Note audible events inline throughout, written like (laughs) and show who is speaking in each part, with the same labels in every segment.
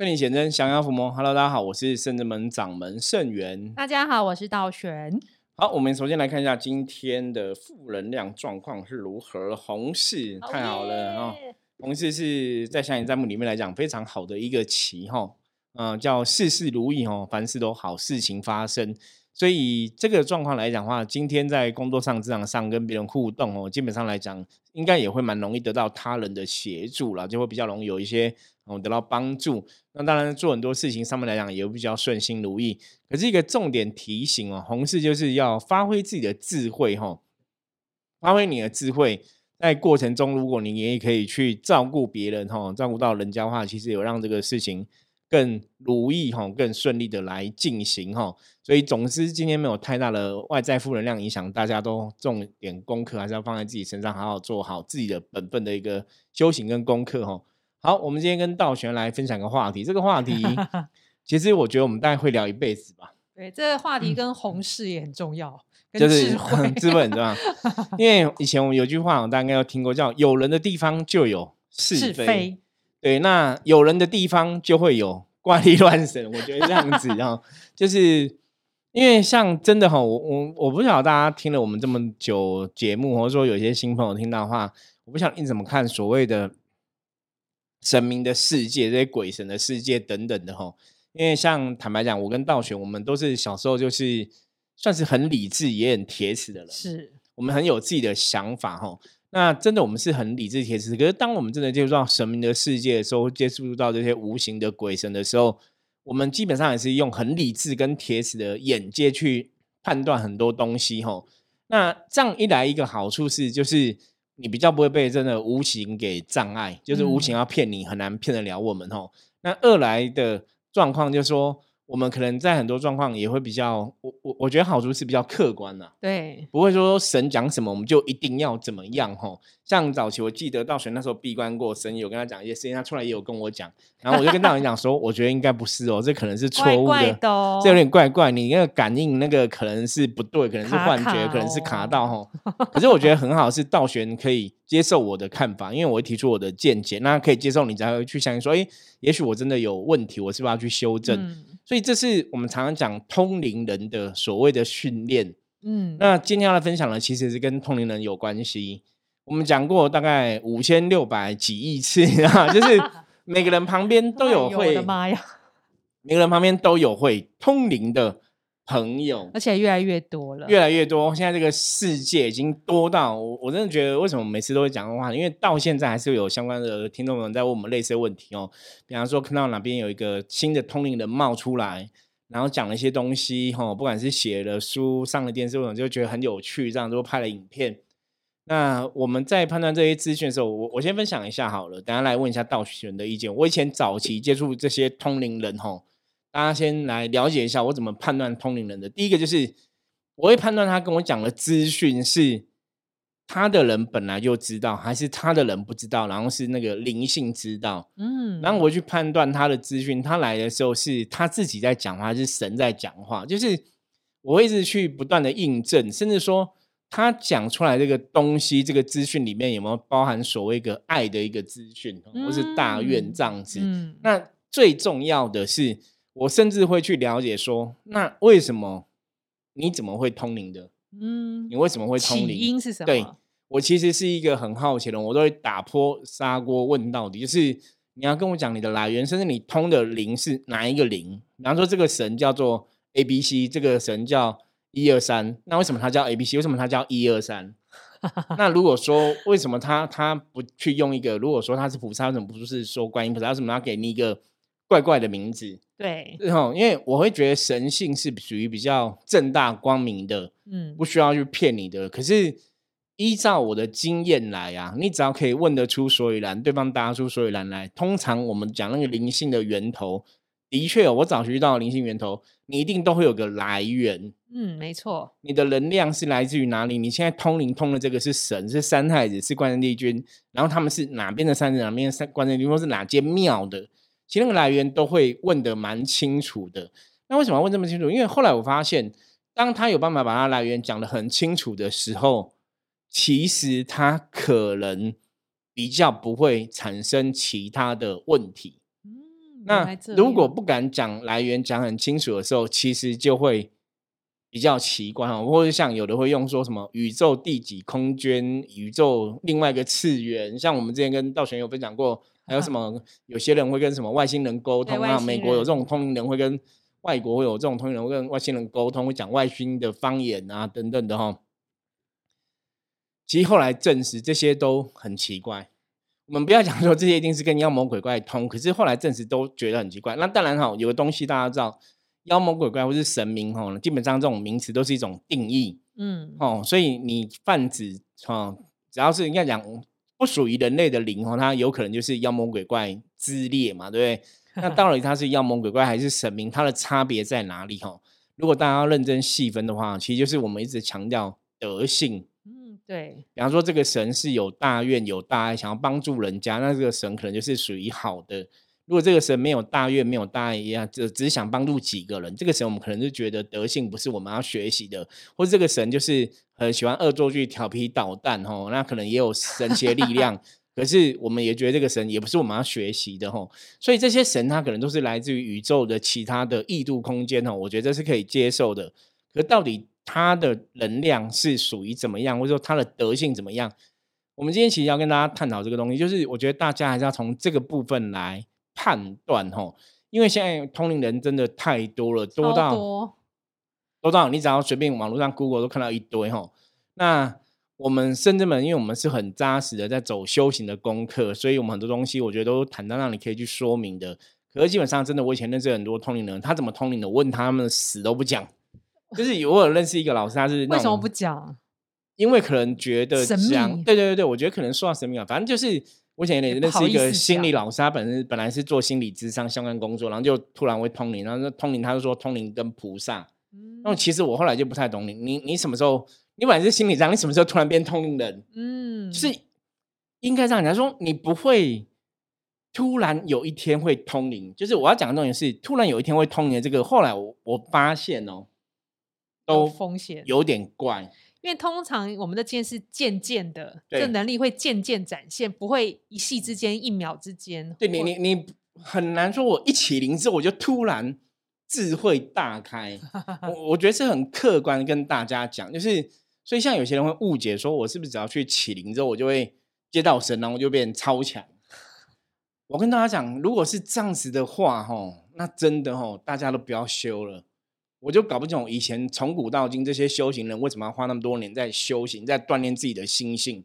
Speaker 1: 圣灵显真，降妖伏魔。Hello，大家好，我是圣真门掌门圣元。
Speaker 2: 大家好，我是道玄。
Speaker 1: 好，我们首先来看一下今天的负能量状况是如何。红事太好了哦，红事是在象棋占卜里面来讲非常好的一个棋哈，嗯，叫事事如意哦，凡事都好事情发生。所以这个状况来讲的话，今天在工作上、职场上跟别人互动哦，基本上来讲，应该也会蛮容易得到他人的协助了，就会比较容易有一些哦得到帮助。那当然做很多事情上面来讲，也比较顺心如意。可是一个重点提醒哦，红事就是要发挥自己的智慧哈，发挥你的智慧，在过程中，如果你也可以去照顾别人哈，照顾到人家的话，其实有让这个事情。更如意哈，更顺利的来进行哈，所以总之今天没有太大的外在负能量影响，大家都重点功课还是要放在自己身上，好好做好自己的本分的一个修行跟功课哈。好，我们今天跟道玄来分享个话题，这个话题 (laughs) 其实我觉得我们大概会聊一辈子吧。
Speaker 2: 对，这个话题跟红事也很重要，
Speaker 1: 就是
Speaker 2: 智 (laughs)
Speaker 1: 慧很重要。(laughs) 因为以前我们有句话，大家应该有听过，叫“有人的地方就有是非”。对，那有人的地方就会有怪力乱神，我觉得这样子哈，就是因为像真的哈，我我我不晓得大家听了我们这么久节目，或者说有些新朋友听到的话，我不晓得你怎么看所谓的神明的世界、这些鬼神的世界等等的哈。因为像坦白讲，我跟道玄，我们都是小时候就是算是很理智也很铁齿的人，
Speaker 2: 是
Speaker 1: 我们很有自己的想法哈。那真的，我们是很理智铁齿。可是，当我们真的接触到神明的世界的时候，接触到这些无形的鬼神的时候，我们基本上也是用很理智跟铁齿的眼界去判断很多东西。吼，那这样一来，一个好处是，就是你比较不会被真的无形给障碍，就是无形要骗你，很难骗得了我们。哦，那二来的状况就是说。我们可能在很多状况也会比较，我我我觉得好处是比较客观呐，
Speaker 2: 对，
Speaker 1: 不会说神讲什么我们就一定要怎么样吼。像早期我记得道玄那时候闭关过，神有跟他讲一些事情，他出来也有跟我讲，然后我就跟道玄讲说，我觉得应该不是哦，这可能是错误的，这有点怪怪，你那个感应那个可能是不对，可能是幻觉，可能是卡到吼。(laughs) 可是我觉得很好，是道玄可以接受我的看法，因为我会提出我的见解，那可以接受你才会去相信说，哎，也许我真的有问题，我是不是要去修正？所以这是我们常常讲通灵人的所谓的训练，嗯，那今天要来分享的其实是跟通灵人有关系。我们讲过大概五千六百几亿次啊，(laughs) 就是每个人旁边都 (laughs) 有会，
Speaker 2: 我的妈呀，
Speaker 1: 每个人旁边都有会通灵的。朋友，
Speaker 2: 而且越来越多了，
Speaker 1: 越来越多。现在这个世界已经多到我，我真的觉得为什么每次都会讲的话，因为到现在还是有相关的听众们在问我们类似的问题哦。比方说，看到哪边有一个新的通灵人冒出来，然后讲了一些东西，哈，不管是写了书、上了电视，我就觉得很有趣，这样都拍了影片。那我们在判断这些资讯的时候，我我先分享一下好了，等下来问一下道玄的意见。我以前早期接触这些通灵人，哈。大家先来了解一下我怎么判断通灵人的。第一个就是，我会判断他跟我讲的资讯是他的人本来就知道，还是他的人不知道，然后是那个灵性知道。嗯，然后我去判断他的资讯，他来的时候是他自己在讲话，还是神在讲话？就是我会一直去不断的印证，甚至说他讲出来这个东西，这个资讯里面有没有包含所谓一个爱的一个资讯，或是大愿这样子。嗯，那最重要的是。我甚至会去了解说，那为什么你怎么会通灵的？嗯，你为什么会通灵？
Speaker 2: 因是什么？
Speaker 1: 对我其实是一个很好奇的人，我都会打破砂锅问到底。就是你要跟我讲你的来源，甚至你通的灵是哪一个灵？比方说这个神叫做 A B C，这个神叫一二三，那为什么他叫 A B C？为什么他叫一二三？那如果说为什么他他不去用一个？如果说他是菩萨，为什么不是说观音菩萨？为什么要给你一个怪怪的名字？
Speaker 2: 对，然
Speaker 1: 后因为我会觉得神性是属于比较正大光明的，嗯，不需要去骗你的。可是依照我的经验来啊，你只要可以问得出所以然，对方答出所以然来，通常我们讲那个灵性的源头，的确，我早学到灵性源头，你一定都会有个来源。
Speaker 2: 嗯，没错，
Speaker 1: 你的能量是来自于哪里？你现在通灵通的这个是神，是三太子，是关圣帝君，然后他们是哪边的三子，哪边三关圣帝君，或是哪间庙的？其实那个来源都会问的蛮清楚的。那为什么要问这么清楚？因为后来我发现，当他有办法把他来源讲的很清楚的时候，其实他可能比较不会产生其他的问题。嗯，那如果不敢讲来源，讲很清楚的时候，其实就会比较奇怪哦。或者像有的会用说什么宇宙第几空间、宇宙另外一个次元，像我们之前跟道玄有分享过，(laughs) 还有什么有些人会跟什么外星人沟通啊？美国有这种通灵人会跟外国会有这种通灵人会跟外星人沟通，会讲外星的方言啊等等的哈。其实后来证实这些都很奇怪。我们不要讲说这些一定是跟妖魔鬼怪通，可是后来证实都觉得很奇怪。那当然哈，有个东西大家知道，妖魔鬼怪或是神明哈，基本上这种名词都是一种定义，嗯哦，所以你泛指哈，只要是应该讲不属于人类的灵哈，它有可能就是妖魔鬼怪之列嘛，对不对？(laughs) 那到底它是妖魔鬼怪还是神明，它的差别在哪里哈？如果大家要认真细分的话，其实就是我们一直强调德性。
Speaker 2: 对，
Speaker 1: 比方说这个神是有大愿有大爱，想要帮助人家，那这个神可能就是属于好的。如果这个神没有大愿没有大爱一样，就只想帮助几个人，这个神我们可能就觉得德性不是我们要学习的，或者这个神就是很喜欢恶作剧、调皮捣蛋，哦，(laughs) 那可能也有神奇的力量，(laughs) 可是我们也觉得这个神也不是我们要学习的，吼。所以这些神他可能都是来自于宇宙的其他的异度空间，哦，我觉得是可以接受的。可到底？它的能量是属于怎么样，或者说它的德性怎么样？我们今天其实要跟大家探讨这个东西，就是我觉得大家还是要从这个部分来判断哈，因为现在通灵人真的太多了，多到多到你只要随便网络上 Google 都看到一堆哈。那我们甚至们，因为我们是很扎实的在走修行的功课，所以我们很多东西我觉得都坦荡让你可以去说明的。可是基本上真的，我以前认识很多通灵人，他怎么通灵的？问他们死都不讲。就是有我有认识一个老师，他是
Speaker 2: 为什么不讲？
Speaker 1: 因为可能觉得
Speaker 2: 神
Speaker 1: 秘。对对对对，我觉得可能说到神秘啊，反正就是我以前也认识一个心理老师，他本身本来是做心理智商相关工作，然后就突然会通灵，然后通灵他就说通灵跟菩萨。那其实我后来就不太懂你，你你什么时候？你本来是心理上，你什么时候突然变通灵人？嗯，是应该这样讲，说你不会突然有一天会通灵。就是我要讲的重点是，突然有一天会通灵。这个后来我我发现哦。都
Speaker 2: 风险
Speaker 1: 有点怪，
Speaker 2: 因为通常我们的剑是渐渐的，这能力会渐渐展现，不会一夕之间、一秒之间。
Speaker 1: 对你，你你很难说，我一起灵之后我就突然智慧大开。我 (laughs) 我觉得是很客观跟大家讲，就是所以像有些人会误解说，我是不是只要去起灵之后，我就会接到神，然后就变超强？我跟大家讲，如果是这样子的话，哈，那真的哈，大家都不要修了。我就搞不懂以前从古到今这些修行人为什么要花那么多年在修行，在锻炼自己的心性？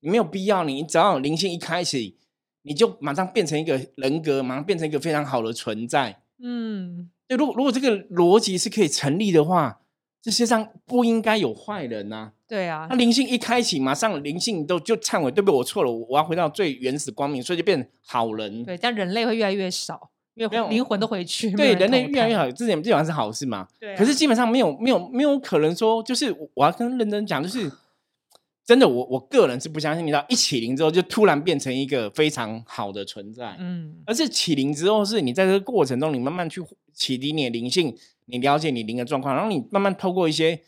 Speaker 1: 你没有必要，你只要灵性一开启，你就马上变成一个人格，马上变成一个非常好的存在。嗯，对。如果如果这个逻辑是可以成立的话，这世界上不应该有坏人呐。
Speaker 2: 对啊，
Speaker 1: 那灵性一开启，马上灵性都就忏悔，对不对？我错了，我要回到最原始光明，所以就变好人。
Speaker 2: 对，但人类会越来越少。没有灵魂都回去，
Speaker 1: 对人类越来越好，之前基本上是好事嘛。对，可是基本上没有没有没有可能说，就是我要跟认真讲，就是 (sighs) 真的，我我个人是不相信你知道一起灵之后就突然变成一个非常好的存在，嗯，而是起灵之后，是你在这个过程中，你慢慢去启迪你的灵性，你了解你灵的状况，然后你慢慢透过一些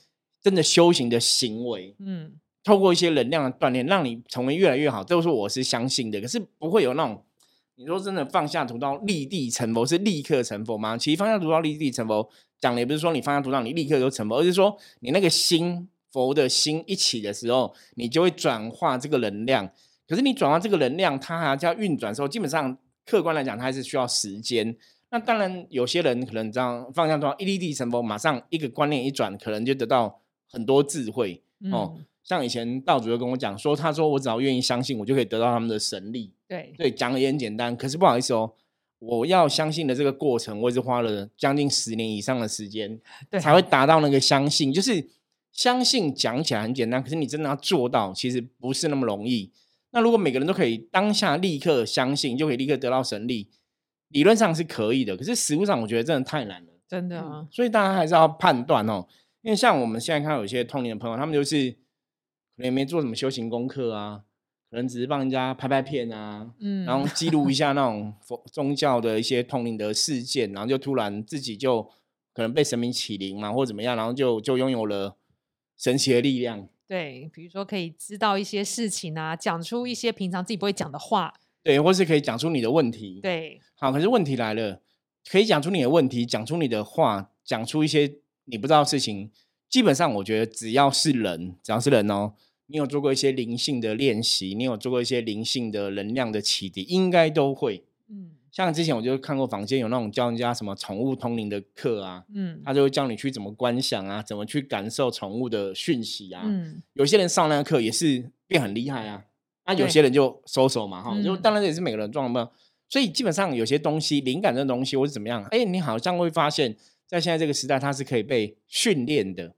Speaker 1: 真的修行的行为，嗯，透过一些能量的锻炼，让你成为越来越好，这都是我是相信的。可是不会有那种。你说真的放下屠刀立地成佛是立刻成佛吗？其实放下屠刀立地成佛讲的也不是说你放下屠刀你立刻就成佛，而是说你那个心佛的心一起的时候，你就会转化这个能量。可是你转化这个能量，它还要运转的时候，基本上客观来讲，它还是需要时间。那当然有些人可能这样放下屠刀一立地成佛，马上一个观念一转，可能就得到很多智慧哦。像以前道主就跟我讲说，他说我只要愿意相信，我就可以得到他们的神力。
Speaker 2: 对
Speaker 1: 对，讲的也很简单。可是不好意思哦，我要相信的这个过程，我也是花了将近十年以上的时间，(laughs) 才会达到那个相信。就是相信讲起来很简单，可是你真的要做到，其实不是那么容易。那如果每个人都可以当下立刻相信，就可以立刻得到神力，理论上是可以的。可是实物上，我觉得真的太难了，
Speaker 2: 真的啊。
Speaker 1: 所以大家还是要判断哦，因为像我们现在看到有些通灵的朋友，他们就是。可能也没做什么修行功课啊，可能只是帮人家拍拍片啊，嗯，然后记录一 (laughs) 下那种佛宗教的一些通灵的事件，然后就突然自己就可能被神明启灵嘛，或怎么样，然后就就拥有了神奇的力量。
Speaker 2: 对，比如说可以知道一些事情啊，讲出一些平常自己不会讲的话，
Speaker 1: 对，或是可以讲出你的问题，
Speaker 2: 对，
Speaker 1: 好。可是问题来了，可以讲出你的问题，讲出你的话，讲出一些你不知道的事情。基本上，我觉得只要是人，只要是人哦，你有做过一些灵性的练习，你有做过一些灵性的能量的启迪，应该都会。嗯，像之前我就看过房间有那种教人家什么宠物通灵的课啊，嗯，他就会教你去怎么观想啊，怎么去感受宠物的讯息啊。嗯，有些人上那个课也是变很厉害啊，那有些人就收手嘛，哈，就当然这也是每个人状况不所以基本上有些东西，灵感的东西或是怎么样，哎，你好像会发现，在现在这个时代，它是可以被训练的。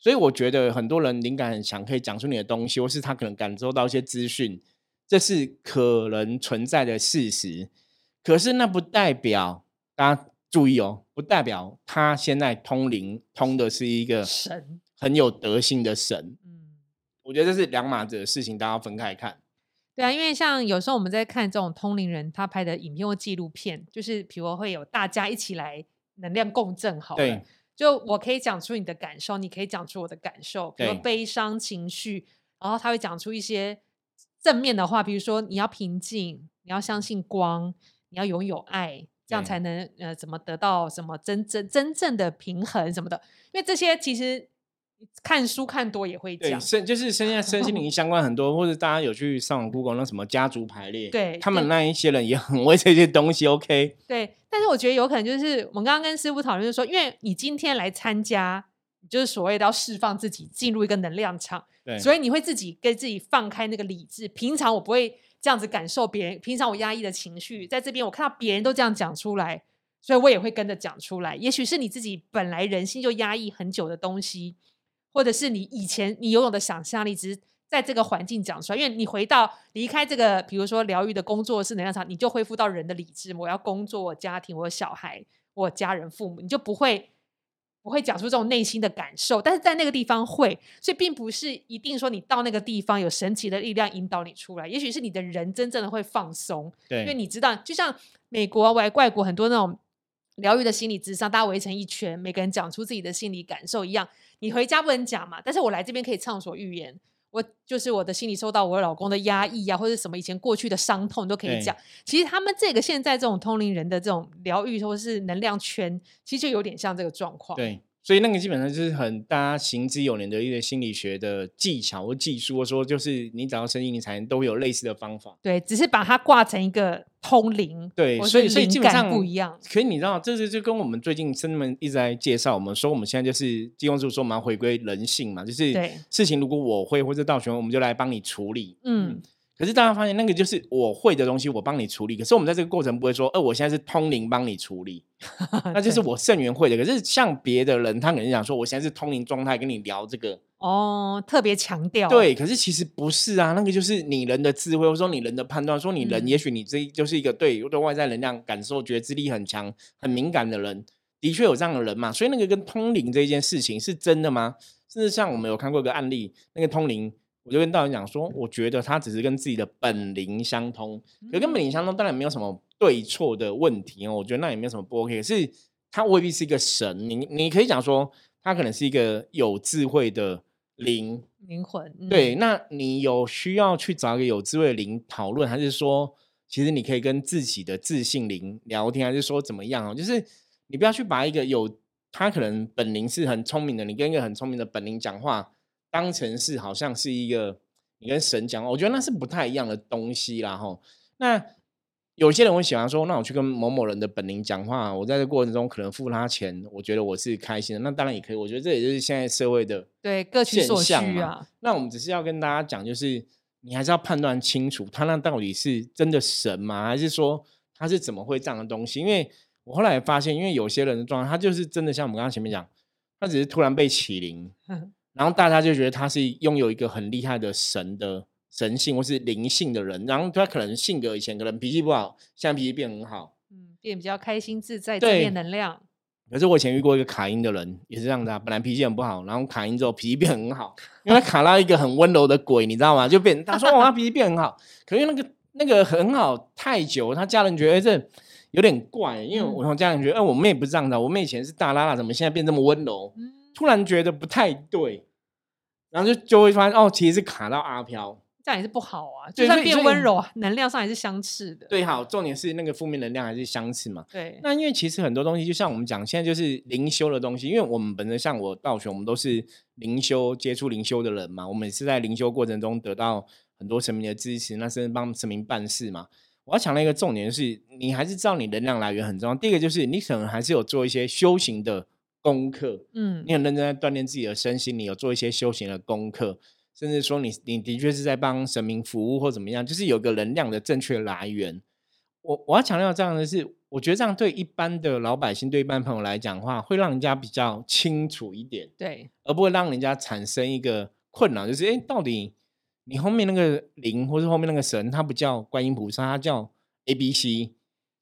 Speaker 1: 所以我觉得很多人灵感很强，可以讲出你的东西，或是他可能感受到一些资讯，这是可能存在的事实。可是那不代表大家注意哦，不代表他现在通灵通的是一个
Speaker 2: 神，
Speaker 1: 很有德性的神。嗯，我觉得这是两码子的事情，大家分开看。
Speaker 2: 对啊，因为像有时候我们在看这种通灵人他拍的影片或纪录片，就是比如会有大家一起来能量共振，好了。就我可以讲出你的感受，你可以讲出我的感受，比如悲伤情绪，然后他会讲出一些正面的话，比如说你要平静，你要相信光，你要拥有爱，这样才能呃怎么得到什么真正真正的平衡什么的，因为这些其实。看书看多也会讲，
Speaker 1: 身就是身在 (laughs) 身心灵相关很多，或者大家有去上网 Google 那什么家族排列，
Speaker 2: 对，
Speaker 1: 他们那一些人也很会这些东西。OK，
Speaker 2: 对，但是我觉得有可能就是我们刚刚跟师傅讨论，就是说，因为你今天来参加，就是所谓的要释放自己，进入一个能量场，
Speaker 1: 对，
Speaker 2: 所以你会自己给自己放开那个理智。平常我不会这样子感受别人，平常我压抑的情绪，在这边我看到别人都这样讲出来，所以我也会跟着讲出来。也许是你自己本来人性就压抑很久的东西。或者是你以前你拥有的想象力，只是在这个环境讲出来，因为你回到离开这个，比如说疗愈的工作室能量场，你就恢复到人的理智。我要工作，我家庭，我小孩，我家人、父母，你就不会不会讲出这种内心的感受。但是在那个地方会，所以并不是一定说你到那个地方有神奇的力量引导你出来，也许是你的人真正的会放松。
Speaker 1: 对，
Speaker 2: 因为你知道，就像美国外外国很多那种疗愈的心理智商，大家围成一圈，每个人讲出自己的心理感受一样。你回家不能讲嘛，但是我来这边可以畅所欲言。我就是我的心里受到我老公的压抑啊，或者什么以前过去的伤痛都可以讲。其实他们这个现在这种通灵人的这种疗愈或是能量圈，其实就有点像这个状况。
Speaker 1: 对。所以那个基本上就是很大家行之有年的一个心理学的技巧或技术，或说就是你找到生意，你才能都会有类似的方法。
Speaker 2: 对，只是把它挂成一个通灵。
Speaker 1: 对，所以所以基本上
Speaker 2: 不一样。
Speaker 1: 可以你知道，这是就跟我们最近生们一直在介绍，我们说我们现在就是金融术说我们要回归人性嘛，就是事情如果我会或者道玄，我们就来帮你处理。嗯。可是大家发现，那个就是我会的东西，我帮你处理。可是我们在这个过程不会说，呃，我现在是通灵帮你处理，(laughs) 那就是我圣元会的。可是像别的人，他可能讲说，我现在是通灵状态跟你聊这个，
Speaker 2: 哦，特别强调。
Speaker 1: 对，可是其实不是啊，那个就是你人的智慧，或者说你人的判断，说你人也许你这就是一个对对外在能量感受觉知力很强、很敏感的人，的确有这样的人嘛。所以那个跟通灵这件事情是真的吗？甚至像我们有看过一个案例，那个通灵。我就跟道人讲说，我觉得他只是跟自己的本灵相通，可跟本灵相通当然没有什么对错的问题哦。我觉得那也没有什么不 OK，可是他未必是一个神。你你可以讲说，他可能是一个有智慧的灵
Speaker 2: 灵魂。
Speaker 1: 对，那你有需要去找一个有智慧的灵讨论，还是说，其实你可以跟自己的自信灵聊天，还是说怎么样哦？就是你不要去把一个有他可能本灵是很聪明的，你跟一个很聪明的本灵讲话。当成是好像是一个你跟神讲，我觉得那是不太一样的东西啦吼。那有些人会喜欢说，那我去跟某某人的本灵讲话，我在这过程中可能付他钱，我觉得我是开心的。那当然也可以，我觉得这也就是现在社会的
Speaker 2: 对各取所需啊。
Speaker 1: 那我们只是要跟大家讲，就是你还是要判断清楚，他那到底是真的神吗？还是说他是怎么会这样的东西？因为我后来发现，因为有些人的状态，他就是真的像我们刚刚前面讲，他只是突然被启灵。(laughs) 然后大家就觉得他是拥有一个很厉害的神的神性或是灵性的人，然后他可能性格以前可能脾气不好，现在脾气变很好，
Speaker 2: 嗯，变比较开心自在，正面能量。
Speaker 1: 可是我以前遇过一个卡音的人，也是这样的，本来脾气很不好，然后卡音之后脾气变很好，因为他卡到一个很温柔的鬼，你知道吗？就变他说我他脾气变很好，可是那个那个很好太久，他家人觉得哎这有点怪，因为我从家人觉得哎我妹不是这样的，我妹以前是大拉拉，怎么现在变这么温柔？突然觉得不太对，然后就就会发现哦，其实是卡到阿飘，
Speaker 2: 这样也是不好啊。就算变温柔，能量上也是相斥的。
Speaker 1: 对，好，重点是那个负面能量还是相似嘛。
Speaker 2: 对，
Speaker 1: 那因为其实很多东西，就像我们讲，现在就是灵修的东西，因为我们本身像我道学，我们都是灵修接触灵修的人嘛，我们也是在灵修过程中得到很多神明的支持，那甚至帮神明办事嘛。我要强调一个重点，就是你还是知道你能量来源很重要。第一个就是你可能还是有做一些修行的功课，
Speaker 2: 嗯
Speaker 1: 你很认真在锻炼自己的身心，你有做一些修行的功课，甚至说你你的确是在帮神明服务或怎么样，就是有个能量的正确来源。我我要强调这样的是，我觉得这样对一般的老百姓、对一般朋友来讲的话，会让人家比较清楚一点，
Speaker 2: 对，
Speaker 1: 而不会让人家产生一个困扰，就是哎，诶到底你后面那个灵或是后面那个神，他不叫观音菩萨，他叫 A B C，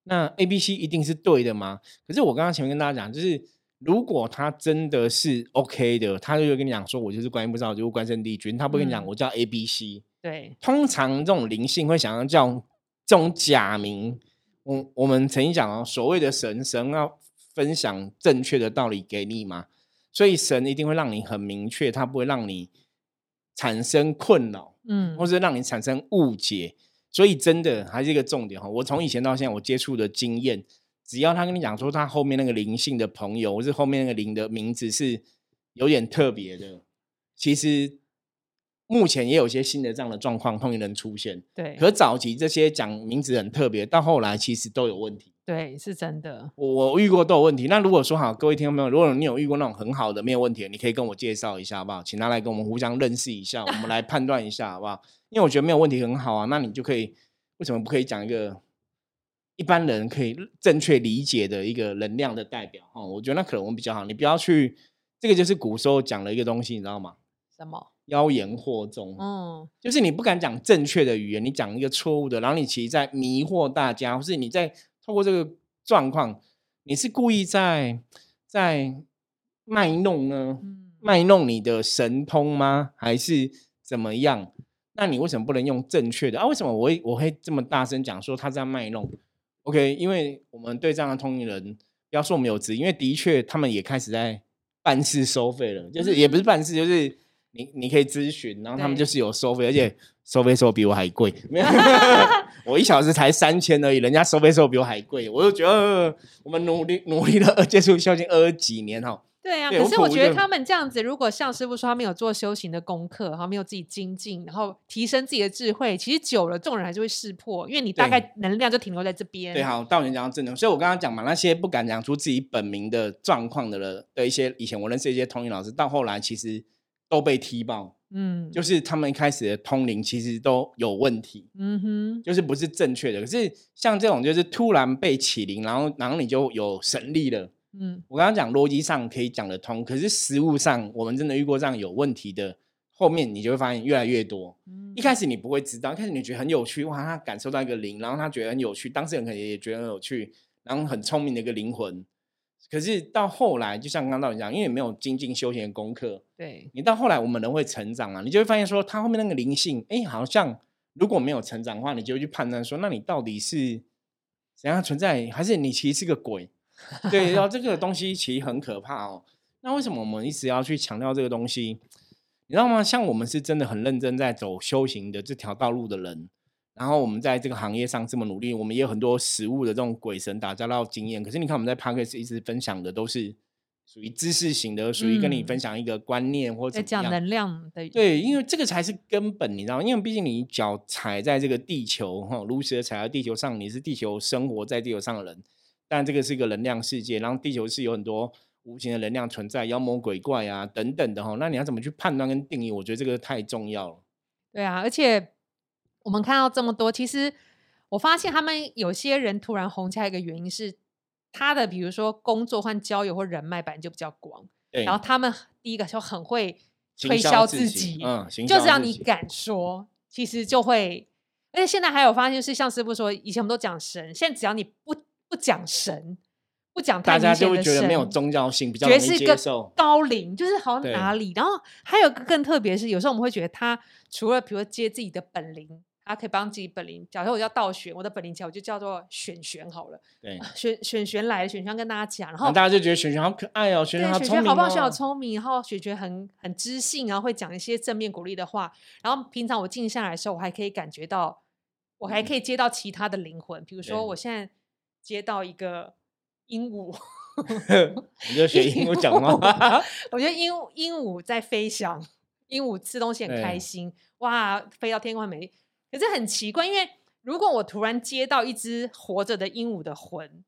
Speaker 1: 那 A B C 一定是对的吗？可是我刚刚前面跟大家讲，就是如果他真的是 OK 的，他就会跟你讲说，我就是观音菩萨，我就是关圣帝君，他不会跟你讲
Speaker 2: 嗯
Speaker 1: 我叫 A B C。
Speaker 2: 对，
Speaker 1: 通常这种灵性会想要叫这种假名。我我们曾经讲哦，所谓的神，神要分享正确的道理给你嘛，所以神一定会让你很明确，他不会让你产生困扰，
Speaker 2: 嗯
Speaker 1: 或者让你产生误解。所以真的还是一个重点哈，我从以前到现在我接触的经验，只要他跟你讲说他后面那个灵性的朋友，或是后面那个灵的名字是有点特别的，其实目前也有一些新的这样的状况通人出现。
Speaker 2: 对，
Speaker 1: 可早期这些讲名字很特别，到后来其实都有问题。
Speaker 2: 对，是真的。
Speaker 1: 我我遇过都有问题。那如果说好，各位听众朋友，如果你有遇过那种很好的没有问题的，你可以跟我介绍一下好不好？请他来跟我们互相认识一下，我们来 (laughs) 判断一下好不好？因为我觉得没有问题很好啊，那你就可以为什么不可以讲一个一般人可以正确理解的一个能量的代表？哦，我觉得那可能比较好。你不要去，这个就是古时候讲的一个东西，你知道吗？
Speaker 2: 什么？
Speaker 1: 妖言惑众。
Speaker 2: 嗯，
Speaker 1: 就是你不敢讲正确的语言，你讲一个错误的，然后你其实在迷惑大家，或是你在透过这个状况，你是故意在在卖弄呢？
Speaker 2: 嗯
Speaker 1: 卖弄你的神通吗？还是怎么样？那你为什么不能用正确的啊？为什么我会我会这么大声讲说他在卖弄？OK，因为我们对这样的通灵人，不要说我们有质疑，因为的确他们也开始在办事收费了，就是也不是办事，就是你你可以咨询，然后他们就是有收费，而且收费收比我还贵，没有，我一小时才三千而已，人家收费收比我还贵，我就觉得呃我们努力努力的接触孝敬二十几年哈，
Speaker 2: 对啊，可是我觉得他们这样子，如果像师傅说他没有做修行的功课，然后没有自己精进，然后提升自己的智慧，其实久了众人还是会识破，因为你大概能量就停留在这边。
Speaker 1: 对，好，到你讲到正能，所以我刚刚讲嘛，那些不敢讲出自己本名的状况的人的一些以前我认识一些通灵老师，到后来其实都被踢爆，
Speaker 2: 嗯，
Speaker 1: 就是他们一开始的通灵其实都有问题，
Speaker 2: 嗯哼，
Speaker 1: 就是不是正确的。可是像这种就是突然被启灵，然后然后你就有神力了。
Speaker 2: 嗯，
Speaker 1: 我刚刚讲逻辑上可以讲得通，可是实物上我们真的遇过这样有问题的，后面你就会发现越来越多。
Speaker 2: 嗯
Speaker 1: 一开始你不会知道，一开始你觉得很有趣，哇，他感受到一个灵，然后他觉得很有趣，当事人可能也觉得很有趣，然后很聪明的一个灵魂。可是到后来，就像刚刚道理讲，因为没有精进修行的功课，
Speaker 2: 对，
Speaker 1: 你到后来我们人会成长嘛，你就会发现说，他后面那个灵性，哎，好像如果没有成长的话，你就会去判断说，那你到底是怎样存在，还是你其实是个鬼？(laughs) 对，然后这个东西其实很可怕哦。那为什么我们一直要去强调这个东西？你知道吗？像我们是真的很认真在走修行的这条道路的人，然后我们在这个行业上这么努力，我们也有很多实物的这种鬼神打交道经验。可是你看我们在 p a c k a g e 一直分享的都是属于知识型的，属于跟你
Speaker 2: 嗯
Speaker 1: 分享一个观念或
Speaker 2: 在
Speaker 1: 怎么样。
Speaker 2: 讲能量的，
Speaker 1: 对，因为这个才是根本，你知道吗？因为毕竟你脚踩在这个地球，哈，如实的踩在地球上，你是地球生活在地球上的人。但这个是一个能量世界，然后地球是有很多无形的能量存在，妖魔鬼怪啊等等的哈。那你要怎么去判断跟定义？我觉得这个太重要了。
Speaker 2: 对啊，而且我们看到这么多，其实我发现他们有些人突然红起来，一个原因是他的比如说工作或交友或人脉本来就比较广，
Speaker 1: 对，
Speaker 2: 然后他们第一个就很会推销
Speaker 1: 销自
Speaker 2: 自己，
Speaker 1: 嗯
Speaker 2: 就是让
Speaker 1: 销自己
Speaker 2: 你敢说，其实就会。而且现在还有发现，是像师傅说，以前我们都讲神，现在只要你不不讲神，不讲太
Speaker 1: 大家就会觉得没有
Speaker 2: 神
Speaker 1: 宗教性，比较容易
Speaker 2: 觉得是一个
Speaker 1: 接受。
Speaker 2: 高龄，就是好像
Speaker 1: 对
Speaker 2: 哪里。然后还有一个更特别是，有时候我们会觉得他除了比如说接自己的本灵，他可以帮自己本灵。假设我叫倒玄，我的本灵起来我就叫做选玄好了。
Speaker 1: 对，(sniffs)
Speaker 2: 选选玄来了，选玄跟大家讲，然后
Speaker 1: 然后大家就觉得璇璇好可爱哦，璇
Speaker 2: 对
Speaker 1: 璇好聪明
Speaker 2: 璇璇好棒，璇璇好
Speaker 1: 哦。
Speaker 2: 聪明，然后玄玄很很知性，然后会讲一些正面鼓励的话。然后平常我静下来的时候，我还可以感觉到，我还可以接到其他的灵魂，比如说我现在接到一个鹦鹉，(laughs)
Speaker 1: 你就学鹦鹉讲话，(laughs)
Speaker 2: 我觉得鹦鹉鹦鹉在飞翔，鹦鹉吃东西很开心，哇，飞到天空很美丽。可是很奇怪，因为如果我突然接到一只活着的鹦鹉的魂，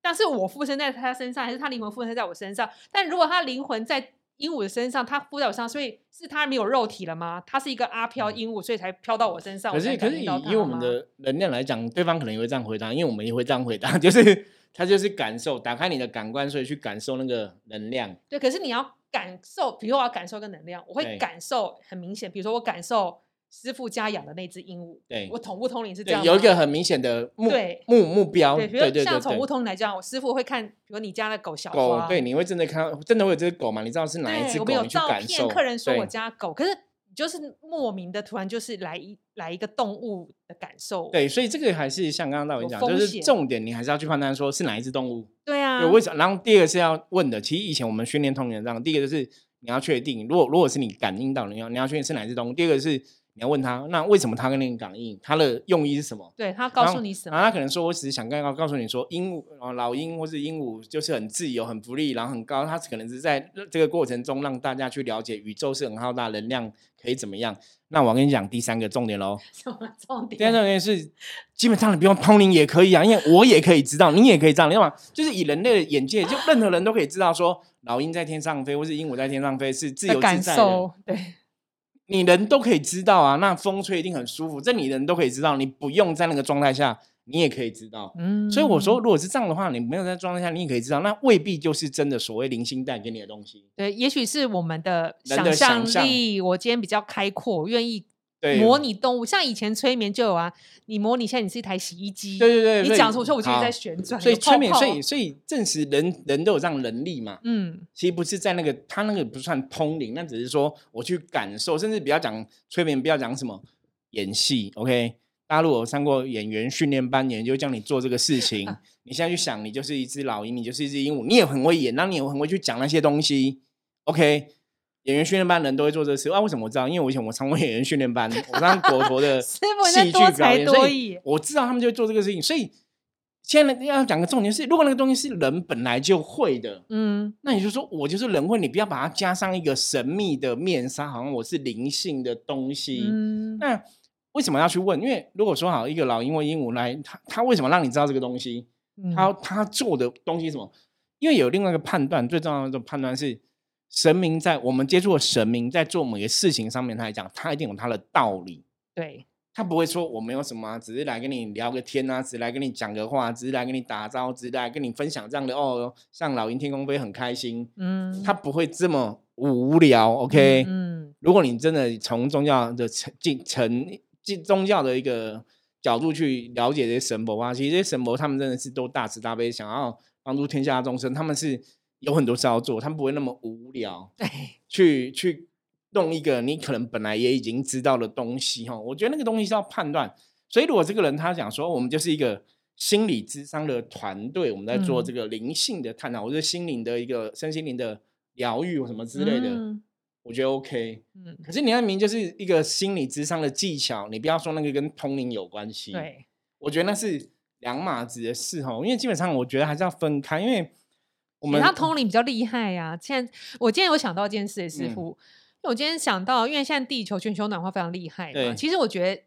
Speaker 2: 但是我附身在它身上，还是它灵魂附身在我身上？但如果它灵魂在鹦鹉的身上，它附在我身上，所以是它没有肉体了吗？它是一个阿飘鹦鹉，所以才飘到我身上。
Speaker 1: 嗯可是可是以以我们的能量来讲，对方可能也会这样回答，因为我们也会这样回答，(laughs) 就是他就是感受，打开你的感官，所以去感受那个能量。
Speaker 2: 对，可是你要感受，比如说我要感受一个能量，我会感受很明显，比如说我感受师傅家养的那只鹦鹉，
Speaker 1: 对
Speaker 2: 我宠物通灵是这
Speaker 1: 对
Speaker 2: 样，
Speaker 1: 有一个很明显的目
Speaker 2: 对
Speaker 1: 目目标，
Speaker 2: 对，比
Speaker 1: 对对对
Speaker 2: 如像宠物。通灵来讲，我师傅会看，比如你家的狗小花，，
Speaker 1: 狗对，你会真的看，真的会有这只狗嘛？你知道是哪一只狗？
Speaker 2: 对我们有照片。客人说我家狗，可是你就是莫名的突然就是来一来一个动物的感受，
Speaker 1: 对，所以这个还是像刚刚道理讲，就是重点，你还是要去判断说是哪一只动物。
Speaker 2: 对啊，
Speaker 1: 对，为什么？然后第二个是要问的，其实以前我们训练通灵这样，第一个就是你要确定，如果如果是你感应到的，你要你要确定是哪一只动物。第二个是你要问他，那为什么他跟你感应？他的用意是什么？
Speaker 2: 对他告诉你什么，
Speaker 1: 然后他可能说，我只是想刚刚告诉你说，鹦鹉哦，老鹰或是鹦鹉就是很自由、很福利，然后很高。他可能是在这个过程中让大家去了解宇宙是很浩大，能量可以怎么样。那我跟你讲第三个重点喽，
Speaker 2: 什么重点
Speaker 1: 第三个？重点是，基本上你不用通灵也可以啊，因为我也可以知道，你也可以知道，你知道吗？就是以人类的眼界，就任何人都可以知道说，老鹰在天上飞，或是鹦鹉在天上飞是自由自在的。
Speaker 2: 受，对，
Speaker 1: 你人都可以知道啊，那风吹一定很舒服，这你人都可以知道，你不用在那个状态下，你也可以知道。
Speaker 2: 嗯
Speaker 1: 所以我说，，如果是这样的话，你没有在状态下，你也可以知道，那未必就是真的所谓灵性带给你的东西。
Speaker 2: 对，也许是我们的想
Speaker 1: 想象
Speaker 2: 力，我今天比较开阔，我愿意
Speaker 1: 对，
Speaker 2: 模拟动物，像以前催眠就有啊，你模拟现在你是一台洗衣机，
Speaker 1: 对对对，
Speaker 2: 你讲出，我说我就
Speaker 1: 好
Speaker 2: 在旋转，
Speaker 1: 所以催眠，所以所以证实人人都有这样的能力嘛。
Speaker 2: 嗯，
Speaker 1: 其实不是在那个他那个不算通灵，那只是说我去感受，甚至不要讲催眠，不要讲什么演戏，OK。大家如果有上过演员训练班，演员就会叫你做这个事情。(laughs) 你现在去想，你就是一只老鹰，你就是一只鹦鹉，你也很会演，那你也很会去讲那些东西，OK。演员训练班人都会做这个事啊？为什么我知道？因为我以前我上过演员训练班，(laughs) 我上国陀的戏剧表演，所以我知道他们就会做这个事情。所以现在要讲个重点是，如果那个东西是人本来就会的，
Speaker 2: 嗯，
Speaker 1: 那你就说我就是人会，你不要把它加上一个神秘的面纱，好像我是灵性的东西。
Speaker 2: 嗯，
Speaker 1: 那为什么要去问？因为如果说好一个老鹰或鹦鹉来，他他为什么让你知道这个东西？
Speaker 2: 嗯
Speaker 1: 他他做的东西是什么？因为有另外一个判断，最重要的判断是，神明在我们接触的神明在做某个事情上面，他来讲，他一定有他的道理。
Speaker 2: 对，
Speaker 1: 他不会说我没有什么啊、只是来跟你聊个天啊，只是来跟你讲个话，只是来跟你打招呼，只是来跟你分享这样的哦，像老鹰天空飞很开心，
Speaker 2: 嗯，
Speaker 1: 他不会这么无聊。OK，、
Speaker 2: 嗯，
Speaker 1: 如果你真的从宗教的层进层进宗教的一个角度去了解这些神佛啊，其实这些神佛他们真的是都大慈大悲，想要帮助天下众生，他们是有很多事要做，他们不会那么无聊。
Speaker 2: 对，
Speaker 1: 去去弄一个你可能本来也已经知道的东西哈，我觉得那个东西是要判断。所以如果这个人他讲说，我们就是一个心理智商的团队，我们在做
Speaker 2: 嗯
Speaker 1: 这个灵性的探讨，或者心灵的一个身心灵的疗愈或什么之类的，
Speaker 2: 嗯
Speaker 1: 我觉得 OK。
Speaker 2: 嗯，
Speaker 1: 可是你那明明就是一个心理智商的技巧，你不要说那个跟通灵有关系。，
Speaker 2: 对，
Speaker 1: 我觉得那是两码子的事哈，因为基本上我觉得还是要分开，因为我们
Speaker 2: 欸他通灵比较厉害呀、现在我今天有想到一件事，师
Speaker 1: 嗯。
Speaker 2: 傅，因为我今天想到，因为现在地球全球暖化非常厉害嘛，其实我觉得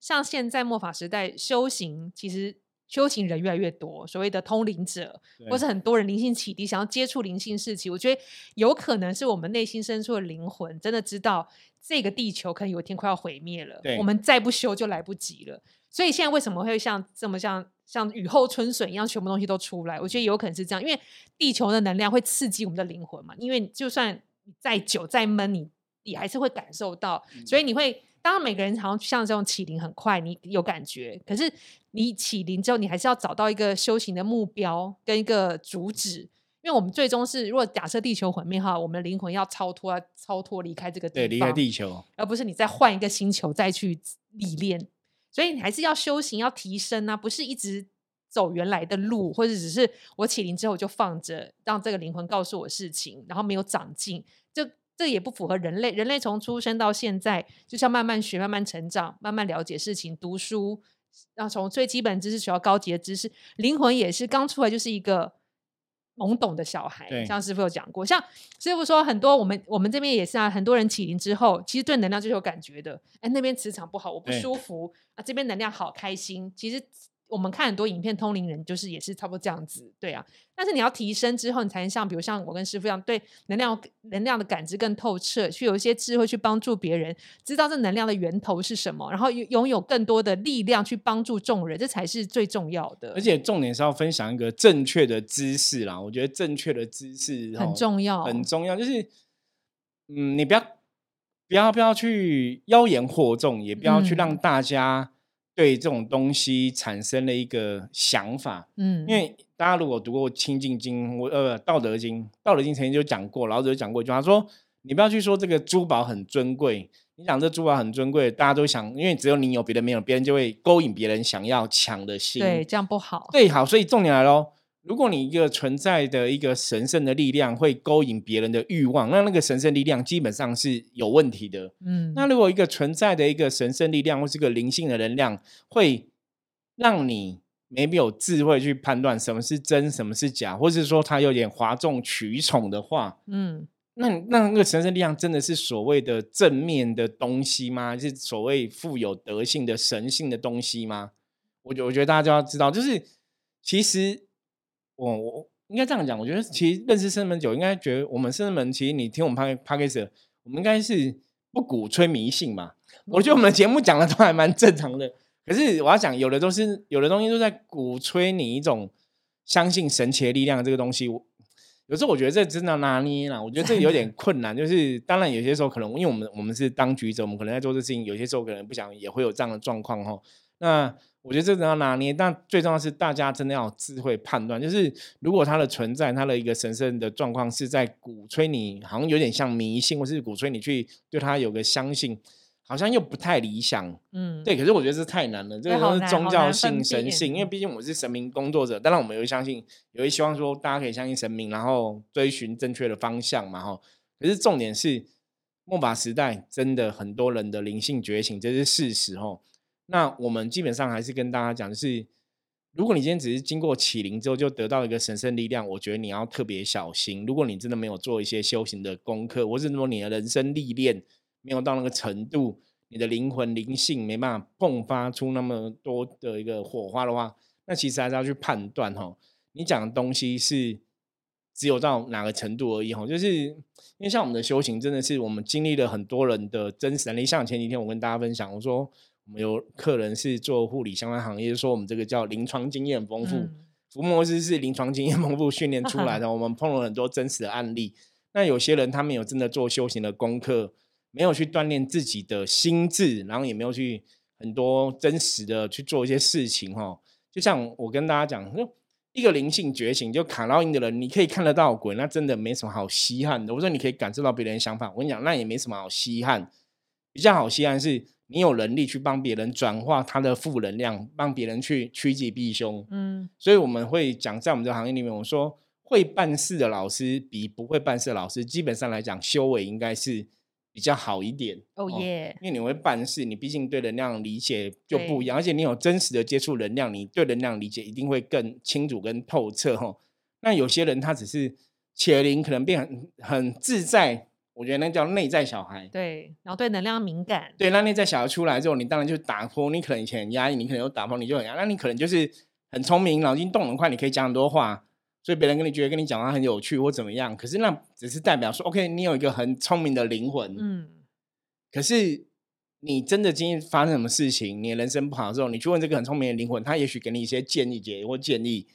Speaker 2: 像现在末法时代修行，其实修行人越来越多，所谓的通灵者，或是很多人灵性启迪，想要接触灵性事情，我觉得有可能是我们内心深处的灵魂真的知道这个地球可能有一天快要毁灭了，我们再不修就来不及了。所以现在为什么会像这么像像雨后春笋一样，全部东西都出来？我觉得有可能是这样，因为地球的能量会刺激我们的灵魂嘛。因为就算你再久再闷，你也还是会感受到，所以你会。当然，每个人好像像这种起灵很快，你有感觉。可是你起灵之后，你还是要找到一个修行的目标跟一个主旨，因为我们最终是，如果假设地球毁灭哈，我们的灵魂要超脱，超脱离开这个地
Speaker 1: 对
Speaker 2: 方，
Speaker 1: 离开地球，
Speaker 2: 而不是你再换一个星球再去历练。所以你还是要修行，要提升啊，不是一直走原来的路，或者只是我起灵之后就放着，让这个灵魂告诉我事情，然后没有长进，这这也不符合人类。人类从出生到现在，就像慢慢学、慢慢成长、慢慢了解事情，读书，然后从最基本知识学到高级的知识。灵魂也是刚出来就是一个。懵懂的小孩，像师傅有讲过，像师傅说很多，我们我们这边也是啊，很多人起灵之后，其实对能量就是有感觉的。哎，那边磁场不好，我不舒服啊，这边能量好开心。其实我们看很多影片，通灵人就是也是差不多这样子，对啊。但是你要提升之后，你才能像比如像我跟师傅一样，对能量能量的感知更透彻，去有一些智慧去帮助别人，知道这能量的源头是什么，然后拥拥有更多的力量去帮助众人，这才是最重要的
Speaker 1: 而，且重点是要分享一个正确的知识啦。我觉得正确的知识
Speaker 2: 很
Speaker 1: 哦
Speaker 2: 重要，
Speaker 1: 很重要，就是嗯，你不要不要不要去妖言惑众，也不要去让
Speaker 2: 嗯
Speaker 1: 大家对这种东西产生了一个想法。
Speaker 2: 嗯，
Speaker 1: 因为大家如果读过《清净经》我呃《道德经》，《道德经》曾经就讲过，老子就讲过一句话，说你不要去说这个珠宝很尊贵，你讲这珠宝很尊贵，大家都想，因为只有你有，别人没有，别人就会勾引别人想要抢的心。
Speaker 2: 对，这样不好，
Speaker 1: 对，好，所以重点来喽。如果你一个存在的一个神圣的力量会勾引别人的欲望，那那个神圣力量基本上是有问题的。
Speaker 2: 嗯，
Speaker 1: 那如果一个存在的一个神圣力量或是个灵性的能量，会让你没有智慧去判断什么是真，什么是假，或是说它有点哗众取宠的话，
Speaker 2: 嗯，
Speaker 1: 那那那个神圣力量真的是所谓的正面的东西吗？是所谓富有德性的神性的东西吗？我觉我觉得大家就要知道，就是其实我我应该这样讲，我觉得其实认识圣门久，应该觉得我们圣门其实你听我们 p a d c a s 我们应该是不鼓吹迷信嘛。我觉得我们的节目讲的都还蛮正常的，可是我要讲，有的都是有的东西都在鼓吹你一种相信神奇的力量这个东西。我有时候我觉得这真的拿捏啦，我觉得这有点困难。就是当然有些时候可能，因为我们我们是当局者，我们可能在做这事情，有些时候可能不想也会有这样的状况哈。那我觉得这真的要拿捏，但最重要是大家真的要有智慧判断。就是如果它的存在，它的一个神圣的状况是在鼓吹你，好像有点像迷信，或是鼓吹你去对它有个相信，好像又不太理想。
Speaker 2: 嗯，
Speaker 1: 对，可是我觉得这太难了，这个都是宗教性、神性，因为毕竟我是神明工作者，当然我们也会相信，也会希望说大家可以相信神明，然后追寻正确的方向嘛，哈。可是重点是末法时代真的很多人的灵性觉醒，这是事实哦。那我们基本上还是跟大家讲，就是如果你今天只是经过启灵之后就得到一个神圣力量，我觉得你要特别小心。如果你真的没有做一些修行的功课，或是说你的人生历练没有到那个程度，你的灵魂灵性没办法迸发出那么多的一个火花的话，那其实还是要去判断哈，你讲的东西是只有到哪个程度而已哈。就是因为像我们的修行，真的是我们经历了很多人的真实能力。像前几天我跟大家分享，我说我们有客人是做护理相关行业，就说我们这个叫临床经验很丰富。
Speaker 2: 嗯 (laughs)
Speaker 1: 福摩斯是临床经验丰富训练出来的，(laughs) 我们碰了很多真实的案例。那有些人他没有真的做修行的功课，没有去锻炼自己的心智，然后也没有去很多真实的去做一些事情哈。就像我跟大家讲，就一个灵性觉醒，就卡到音的人，你可以看得到鬼，那真的没什么好稀罕的。我说你可以感受到别人的想法，我跟你讲，那也没什么好稀罕。比较好稀罕是你有能力去帮别人转化他的负能量，帮别人去趋吉避凶。
Speaker 2: 嗯
Speaker 1: 所以我们会讲，在我们这个行业里面，我说会办事的老师比不会办事的老师，基本上来讲，修为应该是比较好一点。
Speaker 2: 哦耶，
Speaker 1: 因为你会办事，你毕竟对能量理解就不一样，而且你有真实的接触能量，你对能量理解一定会更清楚跟透彻哈。那有些人他只是且灵，可能变很很自在，我觉得那叫内在小孩。
Speaker 2: 对，然后对能量敏感，
Speaker 1: 对，那内在小孩出来之后，你当然就打破。你可能以前很压抑，你可能有打破，你就很压抑。那你可能就是很聪明，脑筋动很快，你可以讲很多话，所以别人跟你觉得跟你讲话很有趣或怎么样。可是那只是代表说，OK，你有一个很聪明的灵魂。
Speaker 2: 嗯
Speaker 1: 可是你真的今天发生什么事情，你的人生不好的时候，你去问这个很聪明的灵魂，他也许给你一些建议、解或建议，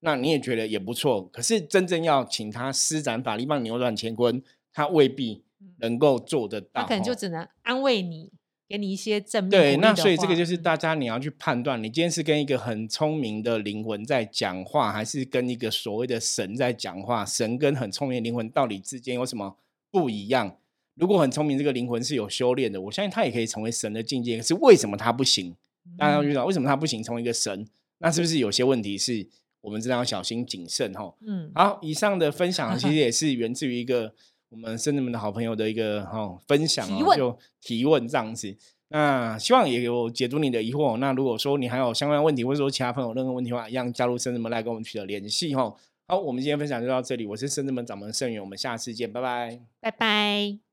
Speaker 1: 那你也觉得也不错。可是真正要请他施展法力帮你扭转乾坤，他未必能够做得到。
Speaker 2: 他可能就
Speaker 1: 哦
Speaker 2: 只能安慰你，给你一些正面
Speaker 1: 对，那所以这个就是大家你要去判断，你今天是跟一个很聪明的灵魂在讲话，还是跟一个所谓的神在讲话？神跟很聪明的灵魂到底之间有什么不一样？如果很聪明这个灵魂是有修炼的，我相信他也可以成为神的境界。可是为什么他不行？大家要知道为什么他不行成为一个神？那是不是有些问题是我们真的要小心谨慎？哈，
Speaker 2: 嗯，
Speaker 1: 好，以上的分享其实也是源自于一个我们圣子们的好朋友的一个哈分享哦，
Speaker 2: 提
Speaker 1: 就提问这样子。那希望也有解读你的疑惑。那如果说你还有相关的问题，或者说其他朋友有任何问题的话，一样加入圣子门来跟我们取得联系哈。好，我们今天分享就到这里，我是圣子门掌门盛元，我们下次见，拜拜。
Speaker 2: 拜拜。